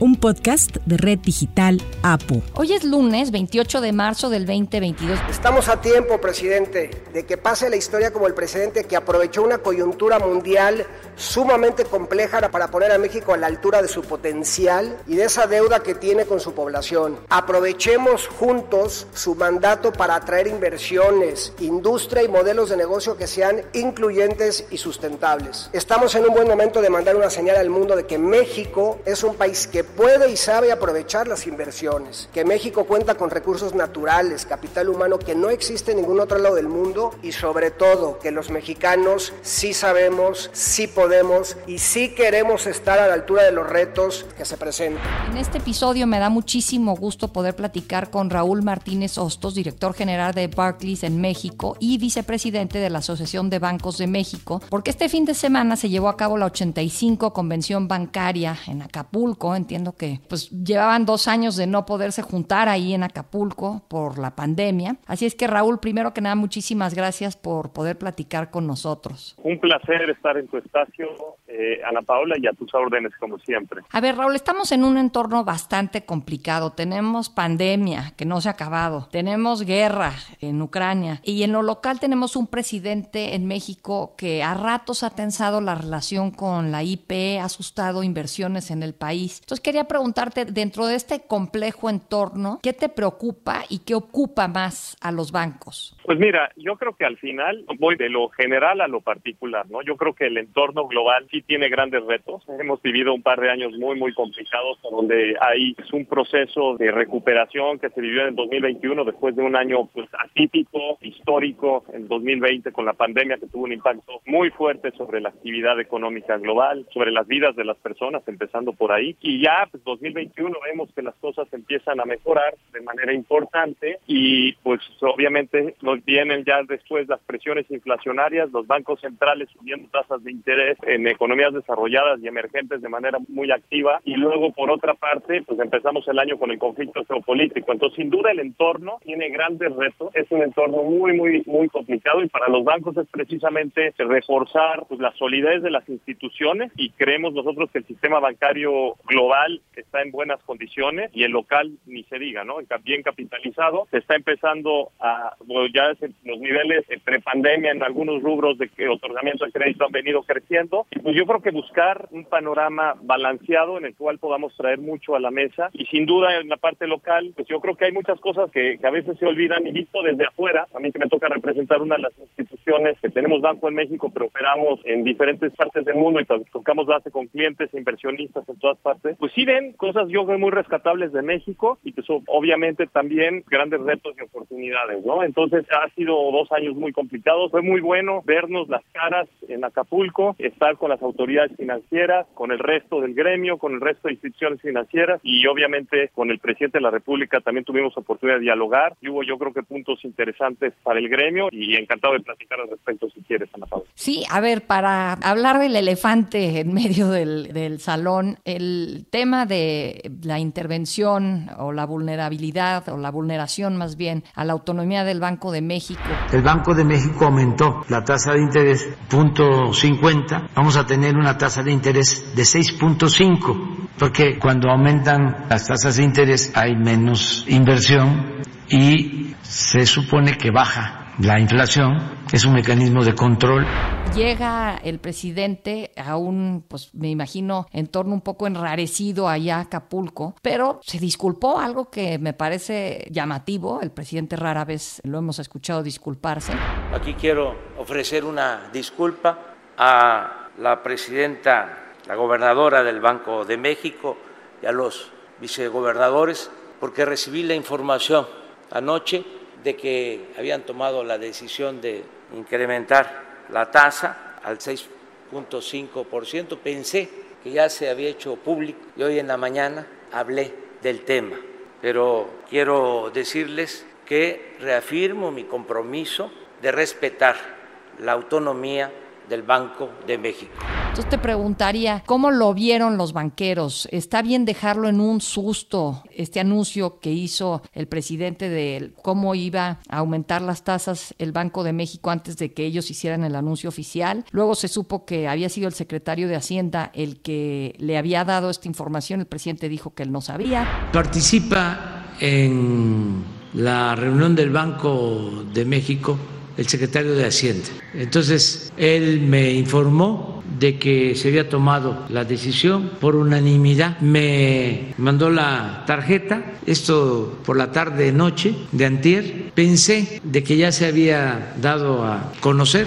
un podcast de Red Digital APO. Hoy es lunes 28 de marzo del 2022. Estamos a tiempo, presidente, de que pase la historia como el presidente que aprovechó una coyuntura mundial sumamente compleja para poner a México a la altura de su potencial y de esa deuda que tiene con su población. Aprovechemos juntos su mandato para atraer inversiones, industria y modelos de negocio que sean incluyentes y sustentables. Estamos en un buen momento de mandar una señal al mundo de que México es un país que puede y sabe aprovechar las inversiones, que México cuenta con recursos naturales, capital humano que no existe en ningún otro lado del mundo y sobre todo que los mexicanos sí sabemos, sí podemos y sí queremos estar a la altura de los retos que se presentan. En este episodio me da muchísimo gusto poder platicar con Raúl Martínez Hostos, director general de Barclays en México y vicepresidente de la Asociación de Bancos de México, porque este fin de semana se llevó a cabo la 85 Convención Bancaria en Acapulco, que pues llevaban dos años de no poderse juntar ahí en Acapulco por la pandemia. Así es que Raúl, primero que nada, muchísimas gracias por poder platicar con nosotros. Un placer estar en tu espacio, eh, Ana Paula, y a tus órdenes como siempre. A ver, Raúl, estamos en un entorno bastante complicado. Tenemos pandemia que no se ha acabado, tenemos guerra en Ucrania y en lo local tenemos un presidente en México que a ratos ha tensado la relación con la IP, ha asustado inversiones en el país. Entonces, quería preguntarte, dentro de este complejo entorno, ¿qué te preocupa y qué ocupa más a los bancos? Pues mira, yo creo que al final voy de lo general a lo particular, ¿no? Yo creo que el entorno global sí tiene grandes retos. Hemos vivido un par de años muy, muy complicados, donde hay un proceso de recuperación que se vivió en el 2021 después de un año pues atípico, histórico, en 2020 con la pandemia que tuvo un impacto muy fuerte sobre la actividad económica global, sobre las vidas de las personas, empezando por ahí. Y ya pues 2021 vemos que las cosas empiezan a mejorar de manera importante y pues obviamente nos vienen ya después las presiones inflacionarias, los bancos centrales subiendo tasas de interés en economías desarrolladas y emergentes de manera muy activa y luego por otra parte pues empezamos el año con el conflicto geopolítico. Entonces sin duda el entorno tiene grandes retos, es un entorno muy muy muy complicado y para los bancos es precisamente reforzar pues la solidez de las instituciones y creemos nosotros que el sistema bancario global está en buenas condiciones y el local ni se diga, ¿no? Bien capitalizado, se está empezando a, bueno, ya los niveles entre pandemia en algunos rubros de otorgamiento de crédito han venido creciendo. Y pues yo creo que buscar un panorama balanceado en el cual podamos traer mucho a la mesa y sin duda en la parte local, pues yo creo que hay muchas cosas que, a veces se olvidan y visto desde afuera, a mí que me toca representar una de las instituciones que tenemos Banco en México, pero operamos en diferentes partes del mundo y tocamos base con clientes inversionistas en todas partes, pues sí ven cosas yo creo muy rescatables de México y que son obviamente también grandes retos y oportunidades, ¿no? Entonces ha sido dos años muy complicados, fue muy bueno vernos las caras en Acapulco, estar con las autoridades financieras, con el resto del gremio, con el resto de instituciones financieras y obviamente con el presidente de la República también tuvimos oportunidad de dialogar y hubo yo creo que puntos interesantes para el gremio y encantado de platicar al respecto si quieres, Ana Paula. Sí, a ver, para hablar del elefante en medio del, del salón, el tema de la intervención o la vulnerabilidad o la vulneración más bien a la autonomía del Banco de México. El Banco de México aumentó la tasa de interés punto 50. Vamos a tener una tasa de interés de 6.5 porque cuando aumentan las tasas de interés hay menos inversión y se supone que baja la inflación, es un mecanismo de control. Llega el presidente a un, pues me imagino, entorno un poco enrarecido allá a Acapulco, pero se disculpó, algo que me parece llamativo. El presidente rara vez lo hemos escuchado disculparse. Aquí quiero ofrecer una disculpa a la presidenta, la gobernadora del Banco de México y a los vicegobernadores, porque recibí la información anoche de que habían tomado la decisión de incrementar la tasa al 6.5%. Pensé que ya se había hecho público y hoy en la mañana hablé del tema, pero quiero decirles que reafirmo mi compromiso de respetar la autonomía del Banco de México. Entonces te preguntaría, ¿cómo lo vieron los banqueros? ¿Está bien dejarlo en un susto este anuncio que hizo el presidente de cómo iba a aumentar las tasas el Banco de México antes de que ellos hicieran el anuncio oficial? Luego se supo que había sido el secretario de Hacienda el que le había dado esta información, el presidente dijo que él no sabía. Participa en la reunión del Banco de México el secretario de Hacienda. Entonces, él me informó de que se había tomado la decisión por unanimidad. Me mandó la tarjeta, esto por la tarde noche de antier. Pensé de que ya se había dado a conocer.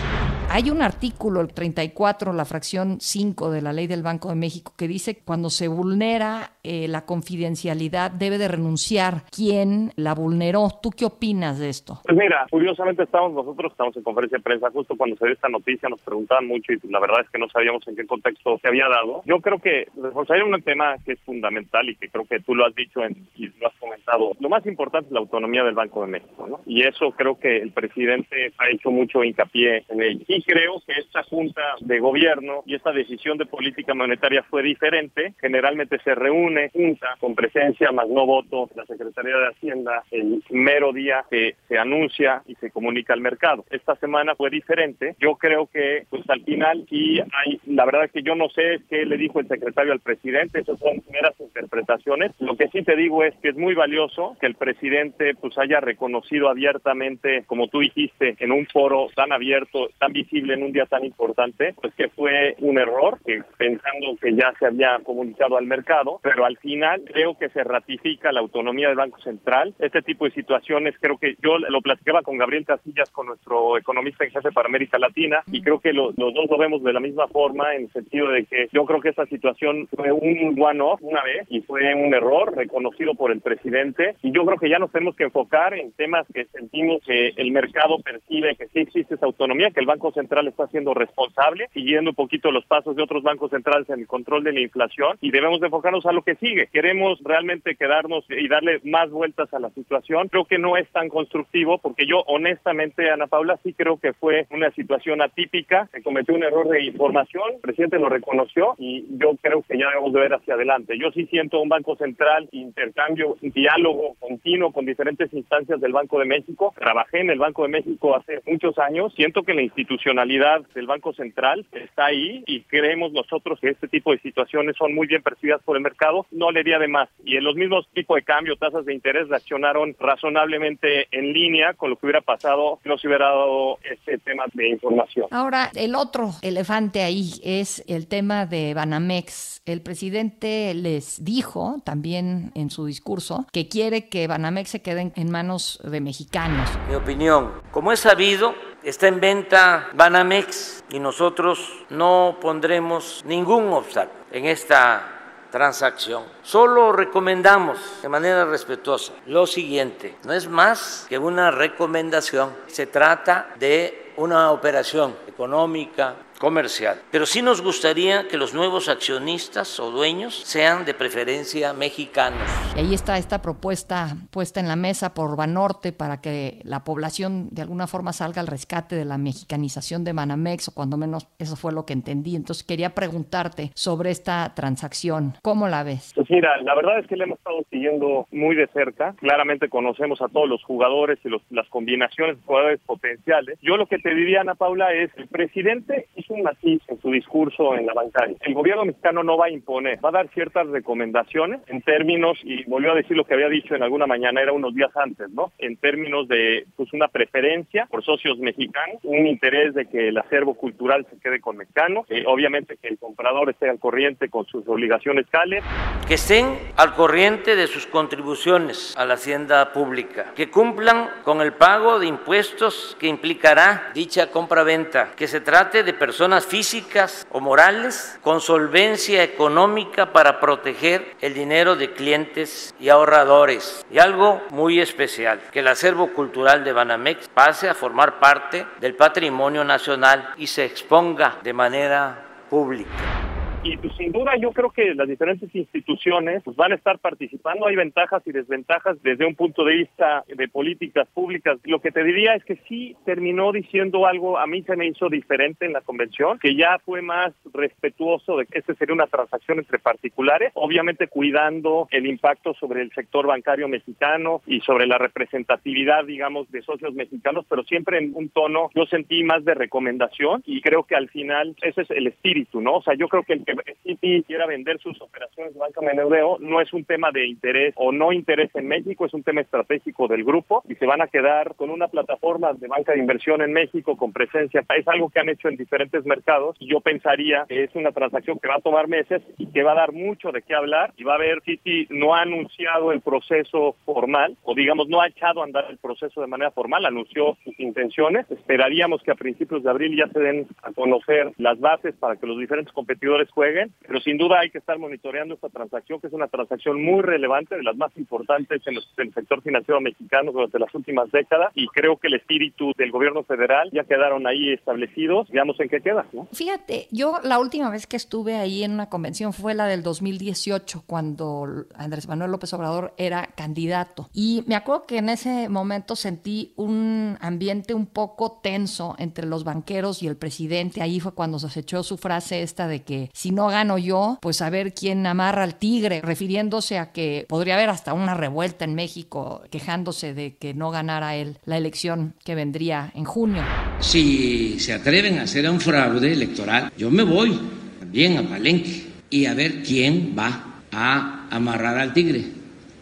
Hay un artículo, el 34, la fracción 5 de la ley del Banco de México, que dice que cuando se vulnera eh, la confidencialidad debe de renunciar quien la vulneró. ¿Tú qué opinas de esto? Pues mira, curiosamente estamos nosotros, estamos en conferencia de prensa, justo cuando se dio esta noticia nos preguntaban mucho y la verdad es que no sabíamos en qué contexto se había dado. Yo creo que hay un tema que es fundamental y que creo que tú lo has dicho y lo has comentado. Lo más importante es la autonomía del Banco de México, ¿no? Y eso creo que el presidente ha hecho mucho hincapié en ello. Creo que esta junta de gobierno y esta decisión de política monetaria fue diferente. Generalmente se reúne junta con presencia más no voto la Secretaría de Hacienda el mero día que se anuncia y se comunica al mercado. Esta semana fue diferente. Yo creo que pues al final sí hay la verdad es que yo no sé qué le dijo el secretario al presidente, esas son meras interpretaciones. Lo que sí te digo es que es muy valioso que el presidente pues haya reconocido abiertamente, como tú dijiste, en un foro tan abierto, tan visible en un día tan importante, pues que fue un error, que pensando que ya se había comunicado al mercado, pero al final creo que se ratifica la autonomía del Banco Central. Este tipo de situaciones creo que yo lo platicaba con Gabriel Casillas, con nuestro economista en jefe para América Latina, y creo que los dos lo vemos de la misma forma en el sentido de que yo creo que esta situación fue un one-off una vez y fue un error reconocido por el presidente y yo creo que ya nos tenemos que enfocar en temas que sentimos que el mercado percibe que sí existe esa autonomía, que el Banco Central está siendo responsable, siguiendo un poquito los pasos de otros bancos centrales en el control de la inflación y debemos de enfocarnos a lo que sigue. Queremos realmente quedarnos y darle más vueltas a la situación. Creo que no es tan constructivo porque yo honestamente, Ana Paula, sí creo que fue una situación atípica, se cometió un error de información, el presidente lo reconoció y yo creo que ya debemos de ver hacia adelante. Yo sí siento un Banco Central, intercambio, diálogo continuo con diferentes instancias del Banco de México. Trabajé en el Banco de México hace muchos años. Siento que la institucionalidad del Banco Central está ahí y creemos nosotros que este tipo de situaciones son muy bien percibidas por el mercado. No le di de más. Y en los mismos tipos de cambio, tasas de interés reaccionaron razonablemente en línea con lo que hubiera pasado si no se hubiera dado este tema de información. Ahora, el otro elefante ahí es el tema de Banamex. El presidente les dijo también en su discurso que quiere que Banamex se quede en manos de mexicanos. Mi opinión, como es sabido, está en venta Banamex y nosotros no pondremos ningún obstáculo en esta transacción. Solo recomendamos de manera respetuosa lo siguiente, no es más que una recomendación, se trata de una operación económica, comercial. Pero sí nos gustaría que los nuevos accionistas o dueños sean de preferencia mexicanos. Y ahí está esta propuesta puesta en la mesa por Banorte para que la población de alguna forma salga al rescate de la mexicanización de Banamex, o cuando menos eso fue lo que entendí. Entonces quería preguntarte sobre esta transacción. ¿Cómo la ves? Pues mira, la verdad es que la hemos estado siguiendo muy de cerca. Claramente conocemos a todos los jugadores y las combinaciones de jugadores potenciales. Yo lo que te diría, Ana Paula, es el presidente hizo un matiz en su discurso en la bancaria. El gobierno mexicano no va a imponer, va a dar ciertas recomendaciones en términos, y volvió a decir lo que había dicho en alguna mañana, era unos días antes, ¿no? En términos de pues una preferencia por socios mexicanos, un interés de que el acervo cultural se quede con mexicanos, obviamente que el comprador esté al corriente con sus obligaciones cales. Que estén al corriente de sus contribuciones a la hacienda pública, que cumplan con el pago de impuestos que implicará dicha compra-venta, que se trate de personas personas físicas o morales con solvencia económica para proteger el dinero de clientes y ahorradores. Y algo muy especial, que el acervo cultural de Banamex pase a formar parte del patrimonio nacional y se exponga de manera pública. Y pues, sin duda yo creo que las diferentes instituciones pues, van a estar participando. Hay ventajas y desventajas desde un punto de vista de políticas públicas. Lo que te diría es que sí terminó diciendo algo, a mí se me hizo diferente en la convención, que ya fue más respetuoso de que esta sería una transacción entre particulares, obviamente cuidando el impacto sobre el sector bancario mexicano y sobre la representatividad, digamos, de socios mexicanos, pero siempre en un tono, yo sentí más de recomendación y creo que al final ese es el espíritu, ¿no? O sea, yo creo que el que Citi quiera vender sus operaciones de banca menudeo no es un tema de interés o no interés en México, es un tema estratégico del grupo y se van a quedar con una plataforma de banca de inversión en México con presencia. Es algo que han hecho en diferentes mercados y yo pensaría que es una transacción que va a tomar meses y que va a dar mucho de qué hablar y va a haber, Citi no ha anunciado el proceso formal o digamos no ha echado a andar el proceso de manera formal, anunció sus intenciones. Esperaríamos que a principios de abril ya se den a conocer las bases para que los diferentes competidores pero sin duda hay que estar monitoreando esta transacción, que es una transacción muy relevante, de las más importantes en, el sector financiero mexicano durante las últimas décadas, y creo que el espíritu del gobierno federal ya quedaron ahí establecidos, veamos en qué queda. Fíjate, yo la última vez que estuve ahí en una convención fue la del 2018, cuando Andrés Manuel López Obrador era candidato, y me acuerdo que en ese momento sentí un ambiente un poco tenso entre los banqueros y el presidente, ahí fue cuando se echó su frase esta de que si no gano yo, pues a ver quién amarra al tigre, refiriéndose a que podría haber hasta una revuelta en México quejándose de que no ganara él la elección que vendría en junio. Si se atreven a hacer un fraude electoral, yo me voy también a Palenque y a ver quién va a amarrar al tigre.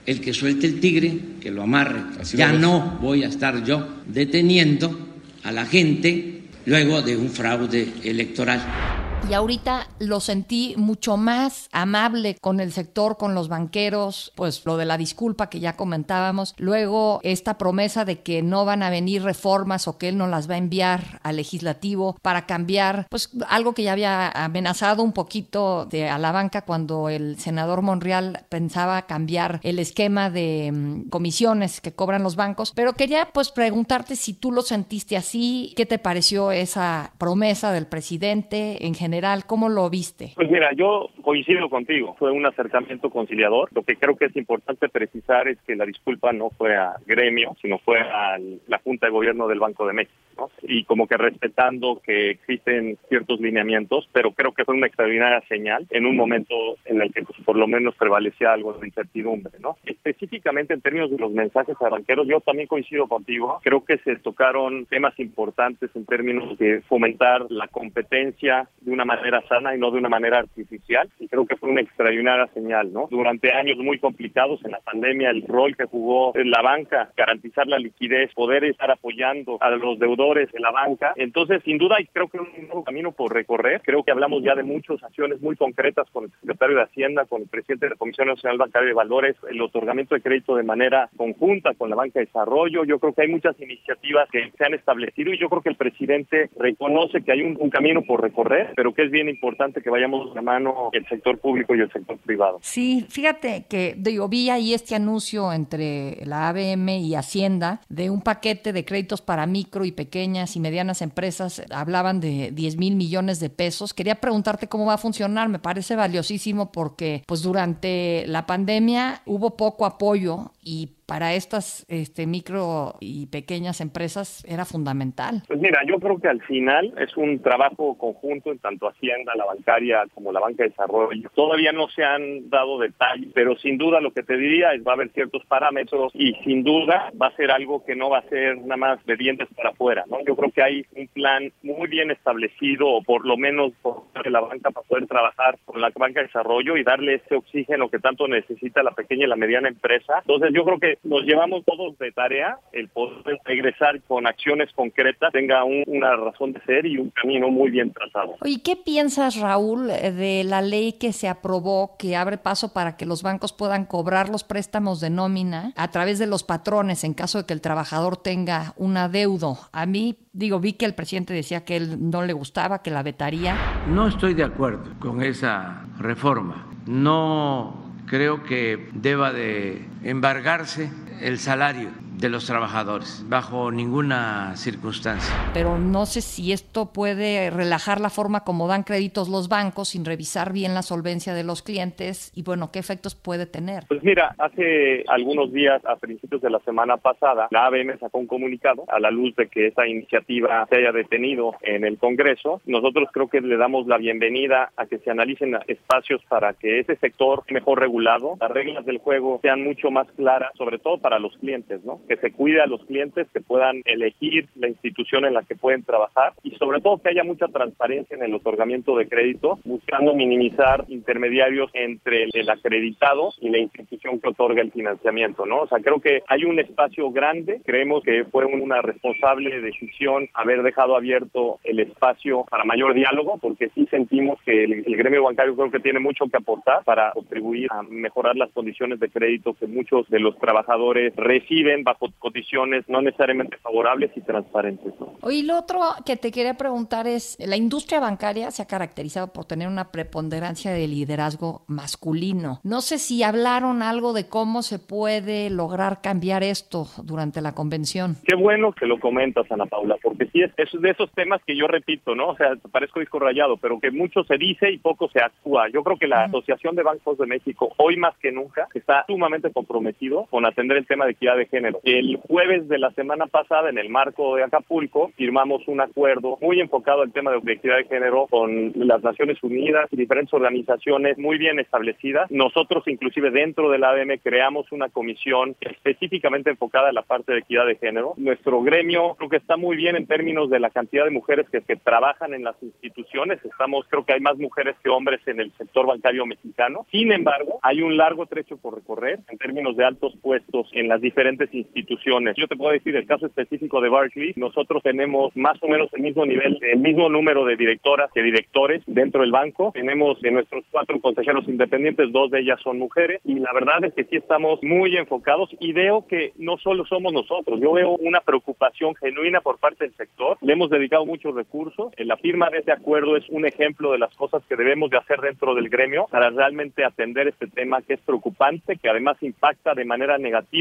El que suelte el tigre, que lo amarre. ya no voy a estar yo deteniendo a la gente luego de un fraude electoral y ahorita lo sentí mucho más amable con el sector, con los banqueros, pues lo de la disculpa que ya comentábamos, luego esta promesa de que no van a venir reformas o que él no las va a enviar al legislativo para cambiar, pues algo que ya había amenazado un poquito de a la banca cuando el senador Monreal pensaba cambiar el esquema de mm, comisiones que cobran los bancos, pero quería pues preguntarte si tú lo sentiste así, qué te pareció esa promesa del presidente en general general, ¿cómo lo viste? Pues mira, yo coincido contigo, fue un acercamiento conciliador. Lo que creo que es importante precisar es que la disculpa no fue a gremio, sino fue a la Junta de Gobierno del Banco de México. ¿No? Y como que respetando que existen ciertos lineamientos, pero creo que fue una extraordinaria señal en un momento en el que pues, por lo menos prevalecía algo de incertidumbre. ¿no? Específicamente en términos de los mensajes a banqueros, yo también coincido contigo. Creo que se tocaron temas importantes en términos de fomentar la competencia de una manera sana y no de una manera artificial. Y creo que fue una extraordinaria señal, ¿no? Durante años muy complicados en la pandemia, el rol que jugó en la banca, garantizar la liquidez, poder estar apoyando a los deudores de la banca. Entonces, sin duda, creo que un nuevo camino por recorrer. Creo que hablamos ya de muchas acciones muy concretas con el secretario de Hacienda, con el presidente de la Comisión Nacional Bancaria de Valores, el otorgamiento de crédito de manera conjunta con la banca de desarrollo. Yo creo que hay muchas iniciativas que se han establecido y yo creo que el presidente reconoce que hay un, un camino por recorrer, pero que es bien importante que vayamos de mano el sector público y el sector privado. Sí, fíjate que digo, vi ahí este anuncio entre la ABM y Hacienda de un paquete de créditos para micro y y medianas empresas. Hablaban de 10 mil millones de pesos. Quería preguntarte cómo va a funcionar. Me parece valiosísimo porque pues durante la pandemia hubo poco apoyo y para estas este, micro y pequeñas empresas era fundamental. Pues mira, yo creo que al final es un trabajo conjunto en tanto Hacienda, la bancaria como la banca de desarrollo. Todavía no se han dado detalles, pero sin duda lo que te diría es va a haber ciertos parámetros y sin duda va a ser algo que no va a ser nada más de dientes para afuera. ¿no? Yo creo que hay un plan muy bien establecido, o por lo menos por la banca para poder trabajar con la banca de desarrollo y darle ese oxígeno que tanto necesita la pequeña y la mediana empresa. Entonces yo creo que nos llevamos todos de tarea el poder regresar con acciones concretas, tenga una razón de ser y un camino muy bien trazado. ¿Y qué piensas, Raúl, de la ley que se aprobó que abre paso para que los bancos puedan cobrar los préstamos de nómina a través de los patrones en caso de que el trabajador tenga un adeudo? A mí, digo, vi que el presidente decía que él no le gustaba, que la vetaría. No estoy de acuerdo con esa reforma. No creo que deba de embargarse el salario de los trabajadores, bajo ninguna circunstancia. Pero no sé si esto puede relajar la forma como dan créditos los bancos sin revisar bien la solvencia de los clientes y bueno, ¿qué efectos puede tener? Pues mira, hace algunos días, a principios de la semana pasada, la ABM sacó un comunicado a la luz de que esta iniciativa se haya detenido en el Congreso. Nosotros creo que le damos la bienvenida a que se analicen espacios para que ese sector mejor regulado, las reglas del juego sean mucho más claras, sobre todo para los clientes, ¿no? Que se cuide a los clientes, que puedan elegir la institución en la que pueden trabajar y sobre todo que haya mucha transparencia en el otorgamiento de crédito, buscando minimizar intermediarios entre el acreditado y la institución que otorga el financiamiento, ¿no? O sea, creo que hay un espacio grande, creemos que fue una responsable decisión haber dejado abierto el espacio para mayor diálogo, porque sí sentimos que el, el gremio bancario creo que tiene mucho que aportar para contribuir a mejorar las condiciones de crédito que muchos de los trabajadores reciben bajo condiciones no necesariamente favorables y transparentes. Y lo otro que te quería preguntar es, la industria bancaria se ha caracterizado por tener una preponderancia de liderazgo masculino. No sé si hablaron algo de cómo se puede lograr cambiar esto durante la convención. Qué bueno que lo comentas, Ana Paula, porque sí es, es de esos temas que yo repito, ¿no? O sea, parezco disco rayado, pero que mucho se dice y poco se actúa. Yo creo que la Asociación de Bancos de México, hoy más que nunca, está sumamente comprometido con atender el tema de equidad de género. El jueves de la semana pasada, en el marco de Acapulco, firmamos un acuerdo muy enfocado al tema de equidad de género con las Naciones Unidas y diferentes organizaciones muy bien establecidas. Nosotros, inclusive dentro del ADM, creamos una comisión específicamente enfocada en la parte de equidad de género. Nuestro gremio creo que está muy bien en términos de la cantidad de mujeres que, que trabajan en las instituciones. Estamos, creo que hay más mujeres que hombres en el sector bancario mexicano. Sin embargo, hay un largo trecho por recorrer en términos de altos puestos en las diferentes instituciones. Yo te puedo decir el caso específico de Barclays, nosotros tenemos más o menos el mismo nivel, el mismo número de directoras que directores dentro del banco. Tenemos de nuestros cuatro consejeros independientes, dos de ellas son mujeres y la verdad es que sí estamos muy enfocados y veo que no solo somos nosotros, yo veo una preocupación genuina por parte del sector. Le hemos dedicado muchos recursos. La firma de este acuerdo es un ejemplo de las cosas que debemos de hacer dentro del gremio para realmente atender este tema que es preocupante, que además impacta de manera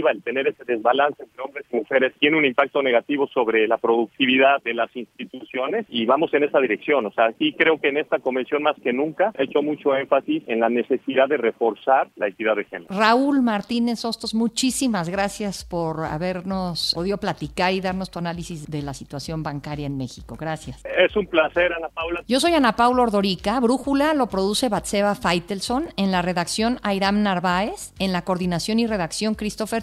negativa el tener ese desbalance entre hombres y mujeres, tiene un impacto negativo sobre la productividad de las instituciones y vamos en esa dirección. O sea, sí creo que en esta convención más que nunca he hecho mucho énfasis en la necesidad de reforzar la equidad de género. Raúl Martínez Hostos, muchísimas gracias por habernos podido platicar y darnos tu análisis de la situación bancaria en México. Gracias. Es un placer, Ana Paula. Yo soy Ana Paula Ordorica. Brújula lo produce Batseba Feitelson. En la redacción, Airam Narváez. En la coordinación y redacción, Christopher